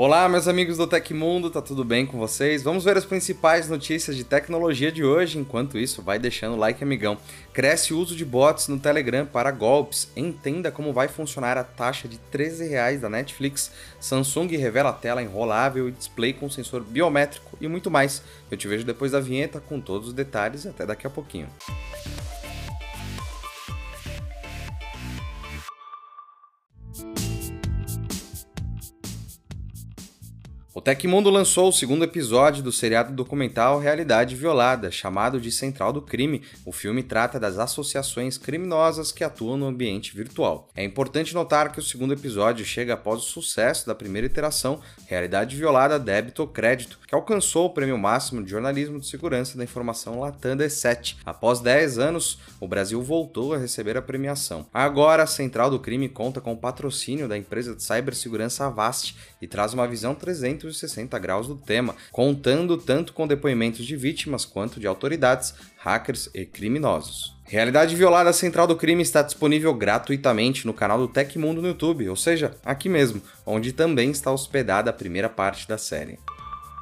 Olá, meus amigos do Tecmundo, tá tudo bem com vocês? Vamos ver as principais notícias de tecnologia de hoje. Enquanto isso, vai deixando o like, amigão. Cresce o uso de bots no Telegram para golpes. Entenda como vai funcionar a taxa de 13 reais da Netflix. Samsung revela tela enrolável e display com sensor biométrico e muito mais. Eu te vejo depois da vinheta com todos os detalhes e até daqui a pouquinho. O Tecmundo lançou o segundo episódio do seriado documental Realidade Violada, chamado de Central do Crime. O filme trata das associações criminosas que atuam no ambiente virtual. É importante notar que o segundo episódio chega após o sucesso da primeira iteração, Realidade Violada Débito ou Crédito, que alcançou o prêmio máximo de jornalismo de segurança da informação Latam D7. Após 10 anos, o Brasil voltou a receber a premiação. Agora, a Central do Crime conta com o patrocínio da empresa de cibersegurança Avast e traz uma visão 300 360 graus do tema, contando tanto com depoimentos de vítimas quanto de autoridades, hackers e criminosos. Realidade Violada Central do Crime está disponível gratuitamente no canal do Tecmundo no YouTube, ou seja, aqui mesmo, onde também está hospedada a primeira parte da série.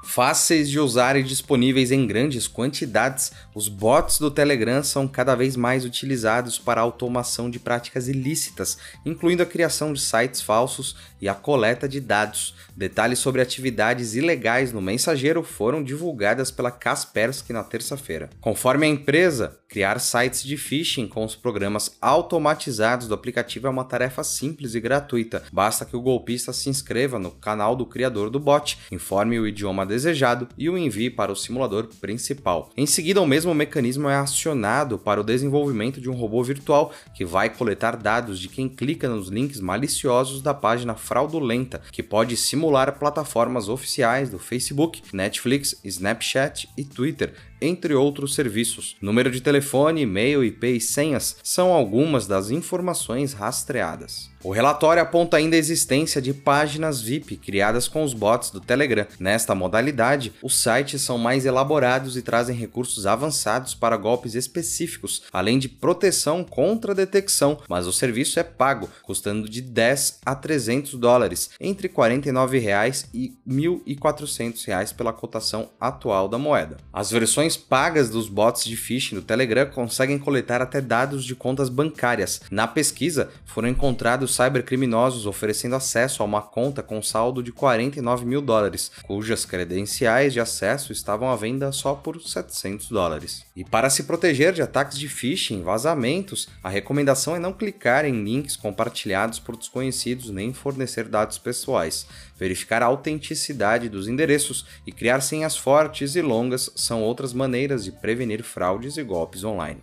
Fáceis de usar e disponíveis em grandes quantidades, os bots do Telegram são cada vez mais utilizados para a automação de práticas ilícitas, incluindo a criação de sites falsos e a coleta de dados. Detalhes sobre atividades ilegais no mensageiro foram divulgadas pela Kaspersky na terça-feira. Conforme a empresa, criar sites de phishing com os programas automatizados do aplicativo é uma tarefa simples e gratuita. Basta que o golpista se inscreva no canal do criador do bot, informe o idioma desejado e o envie para o simulador principal. Em seguida, o mesmo mecanismo é acionado para o desenvolvimento de um robô virtual que vai coletar dados de quem clica nos links maliciosos da página fraudulenta, que pode simular plataformas oficiais do Facebook, Netflix, Snapchat e Twitter, entre outros serviços. Número de telefone, e-mail, IP e senhas são algumas das informações rastreadas. O relatório aponta ainda a existência de páginas VIP criadas com os bots do Telegram. Nesta modalidade, os sites são mais elaborados e trazem recursos avançados para golpes específicos, além de proteção contra detecção, mas o serviço é pago, custando de 10 a 300 dólares, entre 49 reais e 1.400 reais pela cotação atual da moeda. As versões pagas dos bots de phishing do Telegram conseguem coletar até dados de contas bancárias. Na pesquisa, foram encontrados cybercriminosos oferecendo acesso a uma conta com saldo de 49 mil dólares, cujas credenciais de acesso estavam à venda só por 700 dólares. E para se proteger de ataques de phishing, vazamentos, a recomendação é não clicar em links compartilhados por desconhecidos nem fornecer dados pessoais. Verificar a autenticidade dos endereços e criar senhas fortes e longas são outras maneiras de prevenir fraudes e golpes online.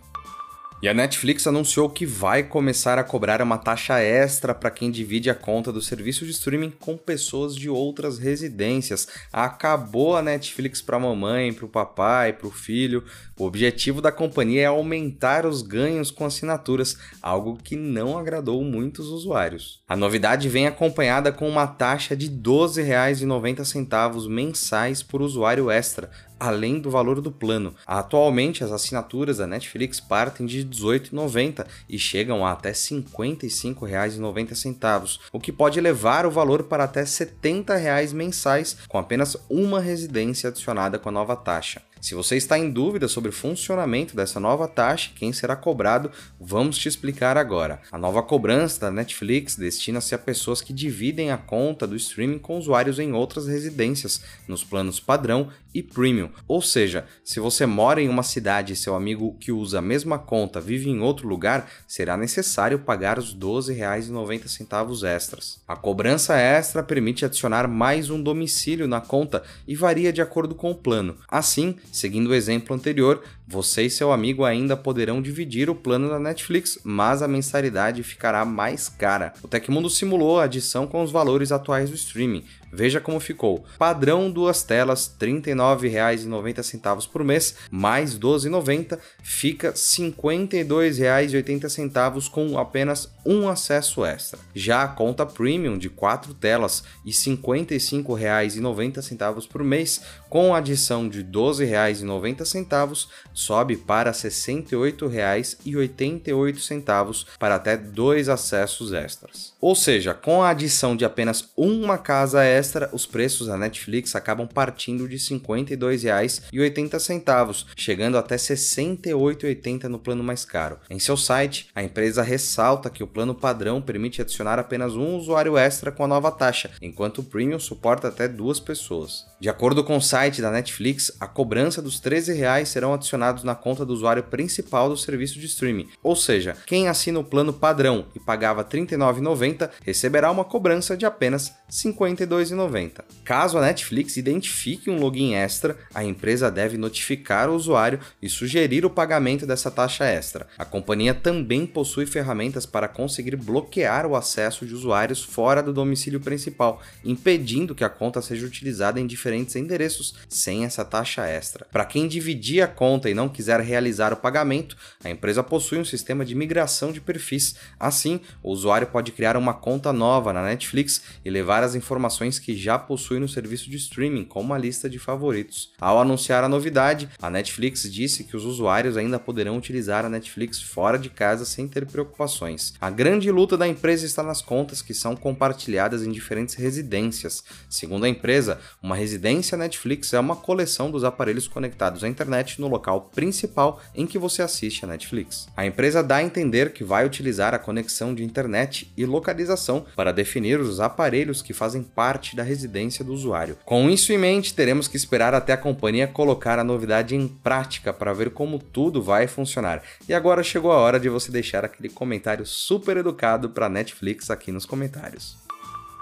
E a Netflix anunciou que vai começar a cobrar uma taxa extra para quem divide a conta do serviço de streaming com pessoas de outras residências. Acabou a Netflix para a mamãe, para o papai, para o filho. O objetivo da companhia é aumentar os ganhos com assinaturas, algo que não agradou muitos usuários. A novidade vem acompanhada com uma taxa de R$ 12,90 mensais por usuário extra, além do valor do plano. Atualmente, as assinaturas da Netflix partem de R$ 18,90 e chegam a até R$ 55,90, o que pode levar o valor para até R$ 70 mensais com apenas uma residência adicionada com a nova taxa. Se você está em dúvida sobre o funcionamento dessa nova taxa e quem será cobrado, vamos te explicar agora. A nova cobrança da Netflix destina-se a pessoas que dividem a conta do streaming com usuários em outras residências, nos planos padrão e premium. Ou seja, se você mora em uma cidade e seu amigo que usa a mesma conta vive em outro lugar, será necessário pagar os R$ 12,90 extras. A cobrança extra permite adicionar mais um domicílio na conta e varia de acordo com o plano. Assim, Seguindo o exemplo anterior, você e seu amigo ainda poderão dividir o plano da Netflix, mas a mensalidade ficará mais cara. O Tecmundo simulou a adição com os valores atuais do streaming. Veja como ficou. Padrão duas telas, R$ 39,90 por mês, mais R$ 12,90, fica R$ 52,80 com apenas um acesso extra. Já a conta premium de quatro telas e R$ 55,90 por mês, com adição de R$ 12,90, sobe para R$ 68,88 para até dois acessos extras. Ou seja, com a adição de apenas uma casa extra, os preços da Netflix acabam partindo de R$ 52,80, chegando até R$ 68,80 no plano mais caro. Em seu site, a empresa ressalta que o plano padrão permite adicionar apenas um usuário extra com a nova taxa, enquanto o Premium suporta até duas pessoas. De acordo com o site da Netflix, a cobrança dos R$ 13,00 serão adicionados na conta do usuário principal do serviço de streaming, ou seja, quem assina o plano padrão e pagava R$ 39,90 receberá uma cobrança de apenas R$ 52,90. Caso a Netflix identifique um login extra, a empresa deve notificar o usuário e sugerir o pagamento dessa taxa extra. A companhia também possui ferramentas para conseguir bloquear o acesso de usuários fora do domicílio principal, impedindo que a conta seja utilizada em diferentes endereços sem essa taxa extra. Para quem dividir a conta e não quiser realizar o pagamento, a empresa possui um sistema de migração de perfis. Assim, o usuário pode criar uma conta nova na Netflix e levar as informações que já possui no serviço de streaming, como uma lista de favoritos. Ao anunciar a novidade, a Netflix disse que os usuários ainda poderão utilizar a Netflix fora de casa sem ter preocupações. A grande luta da empresa está nas contas que são compartilhadas em diferentes residências. Segundo a empresa, uma residência Netflix é uma coleção dos aparelhos conectados à internet no local principal em que você assiste a Netflix. A empresa dá a entender que vai utilizar a conexão de internet e localização para definir os aparelhos que fazem parte da residência do usuário. Com isso em mente, teremos que esperar até a companhia colocar a novidade em prática para ver como tudo vai funcionar. E agora chegou a hora de você deixar aquele comentário super educado para Netflix aqui nos comentários.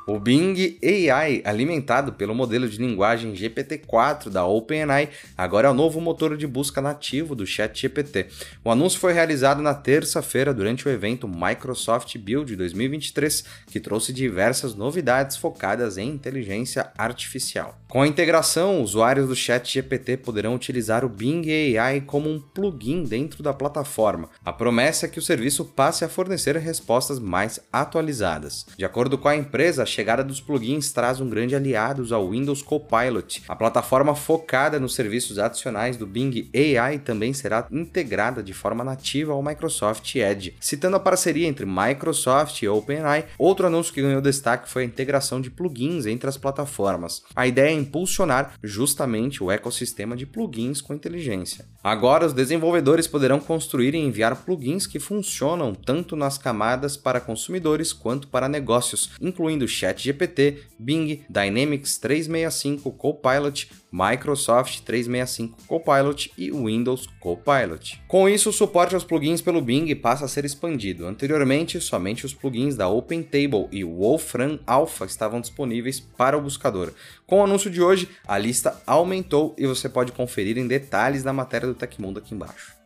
O Bing AI, alimentado pelo modelo de linguagem GPT-4 da OpenAI, agora é o novo motor de busca nativo do ChatGPT. O anúncio foi realizado na terça-feira durante o evento Microsoft Build 2023, que trouxe diversas novidades focadas em inteligência artificial. Com a integração, usuários do ChatGPT poderão utilizar o Bing AI como um plugin dentro da plataforma. A promessa é que o serviço passe a fornecer respostas mais atualizadas. De acordo com a empresa, chegada dos plugins traz um grande aliado ao Windows Copilot. A plataforma focada nos serviços adicionais do Bing AI também será integrada de forma nativa ao Microsoft Edge. Citando a parceria entre Microsoft e OpenAI, outro anúncio que ganhou destaque foi a integração de plugins entre as plataformas. A ideia é impulsionar justamente o ecossistema de plugins com inteligência. Agora, os desenvolvedores poderão construir e enviar plugins que funcionam tanto nas camadas para consumidores quanto para negócios, incluindo ChatGPT, Bing, Dynamics 365 Copilot, Microsoft 365 Copilot e Windows Copilot. Com isso, o suporte aos plugins pelo Bing passa a ser expandido. Anteriormente, somente os plugins da OpenTable e Wolfram Alpha estavam disponíveis para o buscador. Com o anúncio de hoje, a lista aumentou e você pode conferir em detalhes na matéria do Tecmundo aqui embaixo.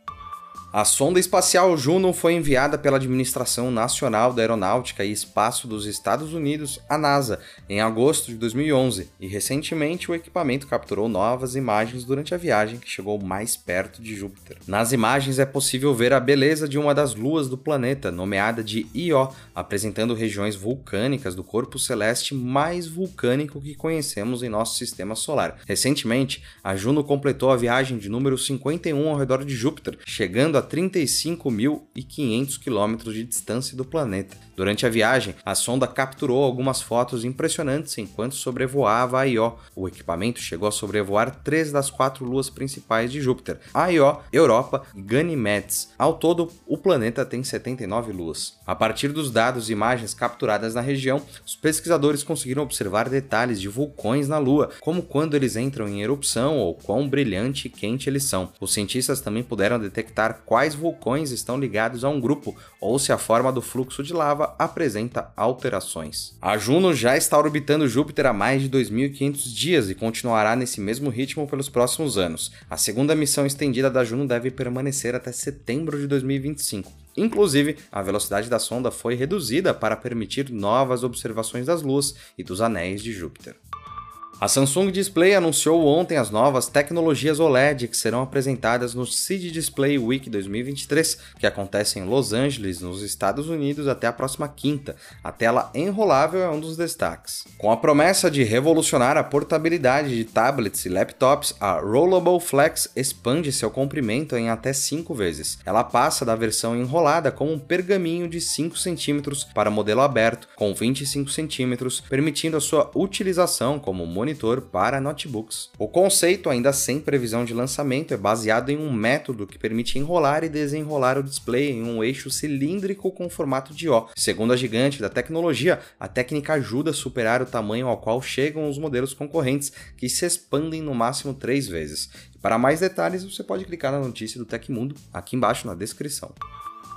A sonda espacial Juno foi enviada pela Administração Nacional da Aeronáutica e Espaço dos Estados Unidos, a NASA, em agosto de 2011, e recentemente o equipamento capturou novas imagens durante a viagem que chegou mais perto de Júpiter. Nas imagens é possível ver a beleza de uma das luas do planeta, nomeada de Io, apresentando regiões vulcânicas do corpo celeste mais vulcânico que conhecemos em nosso sistema solar. Recentemente, a Juno completou a viagem de número 51 ao redor de Júpiter, chegando a 35.500 quilômetros de distância do planeta. Durante a viagem, a sonda capturou algumas fotos impressionantes enquanto sobrevoava a Io. O equipamento chegou a sobrevoar três das quatro luas principais de Júpiter: a Io, Europa e Ganymedes. Ao todo, o planeta tem 79 luas. A partir dos dados e imagens capturadas na região, os pesquisadores conseguiram observar detalhes de vulcões na Lua, como quando eles entram em erupção ou quão brilhante e quente eles são. Os cientistas também puderam detectar quais vulcões estão ligados a um grupo ou se a forma do fluxo de lava apresenta alterações. A Juno já está orbitando Júpiter há mais de 2.500 dias e continuará nesse mesmo ritmo pelos próximos anos. A segunda missão estendida da Juno deve permanecer até setembro de 2025. Inclusive, a velocidade da sonda foi reduzida para permitir novas observações das luas e dos anéis de Júpiter. A Samsung Display anunciou ontem as novas tecnologias OLED que serão apresentadas no CID Display Week 2023, que acontece em Los Angeles, nos Estados Unidos, até a próxima quinta. A tela enrolável é um dos destaques. Com a promessa de revolucionar a portabilidade de tablets e laptops, a Rollable Flex expande seu comprimento em até 5 vezes. Ela passa da versão enrolada com um pergaminho de 5 cm para modelo aberto com 25 cm, permitindo a sua utilização como monitor monitor para notebooks. O conceito, ainda sem previsão de lançamento, é baseado em um método que permite enrolar e desenrolar o display em um eixo cilíndrico com formato de O. Segundo a gigante da tecnologia, a técnica ajuda a superar o tamanho ao qual chegam os modelos concorrentes, que se expandem no máximo três vezes. Para mais detalhes, você pode clicar na notícia do Tecmundo aqui embaixo na descrição.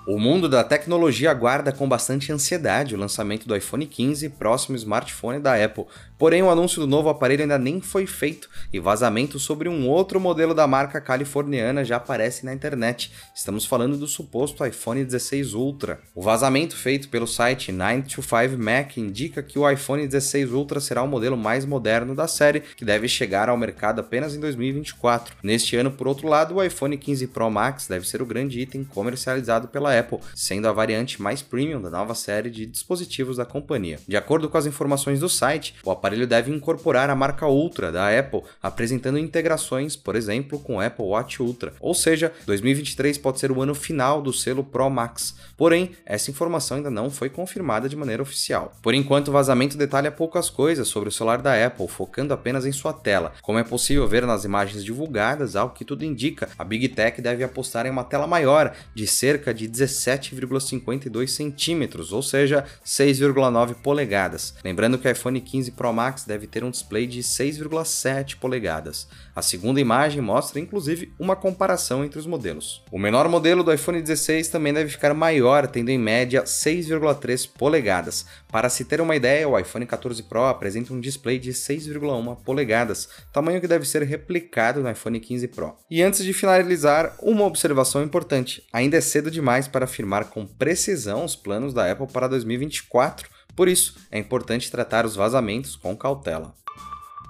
O mundo da tecnologia aguarda com bastante ansiedade o lançamento do iPhone 15, próximo smartphone da Apple. Porém, o anúncio do novo aparelho ainda nem foi feito e vazamentos sobre um outro modelo da marca californiana já aparecem na internet. Estamos falando do suposto iPhone 16 Ultra. O vazamento feito pelo site 925Mac indica que o iPhone 16 Ultra será o modelo mais moderno da série, que deve chegar ao mercado apenas em 2024. Neste ano, por outro lado, o iPhone 15 Pro Max deve ser o grande item comercializado pela pela Apple, sendo a variante mais premium da nova série de dispositivos da companhia. De acordo com as informações do site, o aparelho deve incorporar a marca Ultra da Apple, apresentando integrações, por exemplo, com o Apple Watch Ultra. Ou seja, 2023 pode ser o ano final do selo Pro Max. Porém, essa informação ainda não foi confirmada de maneira oficial. Por enquanto, o vazamento detalha poucas coisas sobre o celular da Apple, focando apenas em sua tela. Como é possível ver nas imagens divulgadas, ao que tudo indica, a Big Tech deve apostar em uma tela maior, de cerca de 17,52 centímetros, ou seja, 6,9 polegadas. Lembrando que o iPhone 15 Pro Max deve ter um display de 6,7 polegadas. A segunda imagem mostra inclusive uma comparação entre os modelos. O menor modelo do iPhone 16 também deve ficar maior, tendo em média 6,3 polegadas. Para se ter uma ideia, o iPhone 14 Pro apresenta um display de 6,1 polegadas, tamanho que deve ser replicado no iPhone 15 Pro. E antes de finalizar, uma observação importante: ainda é cedo demais para afirmar com precisão os planos da Apple para 2024. Por isso, é importante tratar os vazamentos com cautela.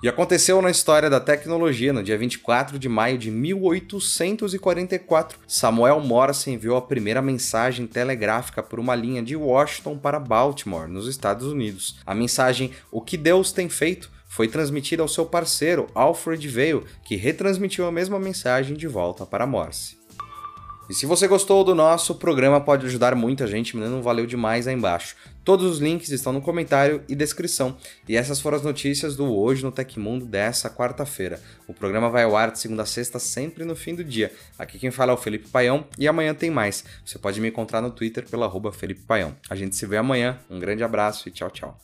E aconteceu na história da tecnologia, no dia 24 de maio de 1844, Samuel Morse enviou a primeira mensagem telegráfica por uma linha de Washington para Baltimore, nos Estados Unidos. A mensagem O que Deus tem feito foi transmitida ao seu parceiro, Alfred Vail, que retransmitiu a mesma mensagem de volta para Morse. E se você gostou do nosso programa, pode ajudar muita gente, me dando um valeu demais aí embaixo. Todos os links estão no comentário e descrição. E essas foram as notícias do Hoje no Tecmundo dessa quarta-feira. O programa vai ao ar de segunda a sexta, sempre no fim do dia. Aqui quem fala é o Felipe Paião e amanhã tem mais. Você pode me encontrar no Twitter pelo Felipe Paião. A gente se vê amanhã. Um grande abraço e tchau, tchau.